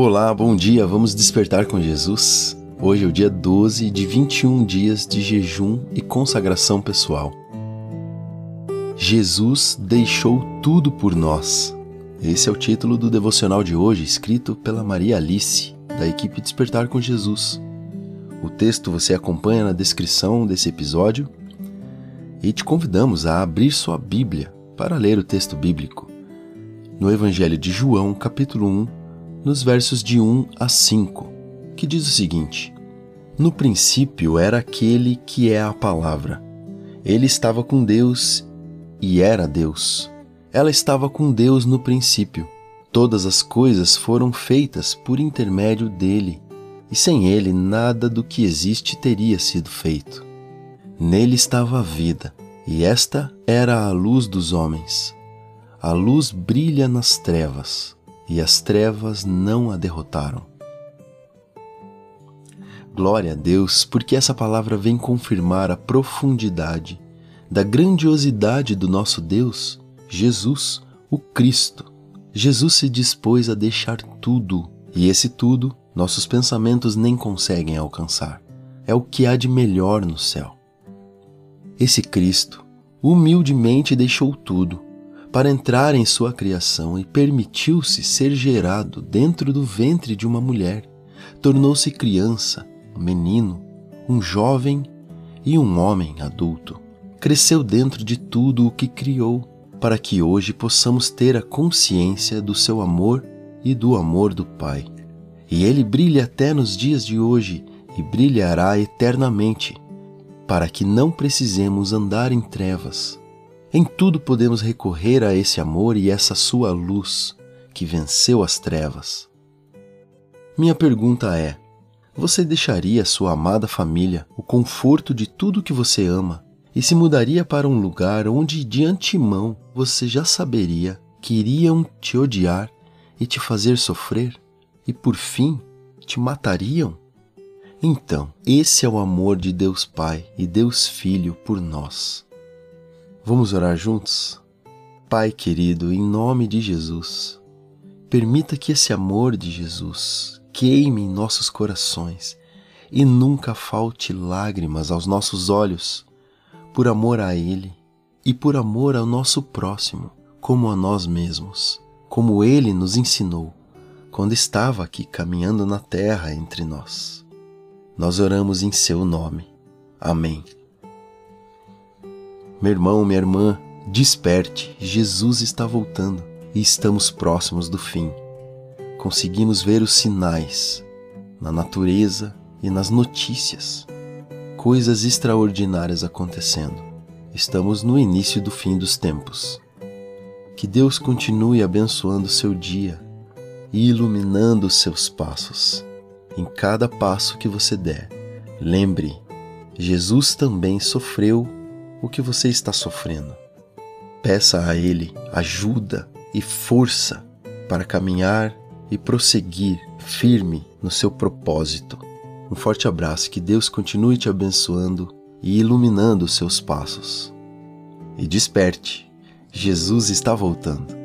Olá, bom dia, vamos despertar com Jesus? Hoje é o dia 12 de 21 dias de jejum e consagração pessoal. Jesus deixou tudo por nós. Esse é o título do devocional de hoje, escrito pela Maria Alice, da equipe Despertar com Jesus. O texto você acompanha na descrição desse episódio e te convidamos a abrir sua Bíblia para ler o texto bíblico. No Evangelho de João, capítulo 1, nos versos de 1 a 5, que diz o seguinte: No princípio era aquele que é a palavra. Ele estava com Deus e era Deus. Ela estava com Deus no princípio. Todas as coisas foram feitas por intermédio dele, e sem ele nada do que existe teria sido feito. Nele estava a vida, e esta era a luz dos homens. A luz brilha nas trevas, e as trevas não a derrotaram. Glória a Deus, porque essa palavra vem confirmar a profundidade da grandiosidade do nosso Deus, Jesus, o Cristo. Jesus se dispôs a deixar tudo, e esse tudo nossos pensamentos nem conseguem alcançar. É o que há de melhor no céu. Esse Cristo humildemente deixou tudo para entrar em sua criação e permitiu-se ser gerado dentro do ventre de uma mulher. Tornou-se criança, um menino, um jovem e um homem adulto. Cresceu dentro de tudo o que criou, para que hoje possamos ter a consciência do seu amor e do amor do Pai. E ele brilha até nos dias de hoje e brilhará eternamente, para que não precisemos andar em trevas, em tudo podemos recorrer a esse amor e essa sua luz que venceu as trevas. Minha pergunta é: você deixaria sua amada família, o conforto de tudo que você ama, e se mudaria para um lugar onde de antemão você já saberia que iriam te odiar e te fazer sofrer, e por fim te matariam? Então, esse é o amor de Deus Pai e Deus Filho por nós. Vamos orar juntos? Pai querido, em nome de Jesus, permita que esse amor de Jesus queime em nossos corações e nunca falte lágrimas aos nossos olhos, por amor a Ele e por amor ao nosso próximo, como a nós mesmos, como Ele nos ensinou quando estava aqui caminhando na terra entre nós. Nós oramos em Seu nome. Amém. Meu irmão, minha irmã, desperte, Jesus está voltando e estamos próximos do fim. Conseguimos ver os sinais na natureza e nas notícias. Coisas extraordinárias acontecendo. Estamos no início do fim dos tempos. Que Deus continue abençoando seu dia e iluminando os seus passos. Em cada passo que você der, lembre, Jesus também sofreu o que você está sofrendo. Peça a Ele ajuda e força para caminhar e prosseguir firme no seu propósito. Um forte abraço, que Deus continue te abençoando e iluminando os seus passos. E desperte, Jesus está voltando.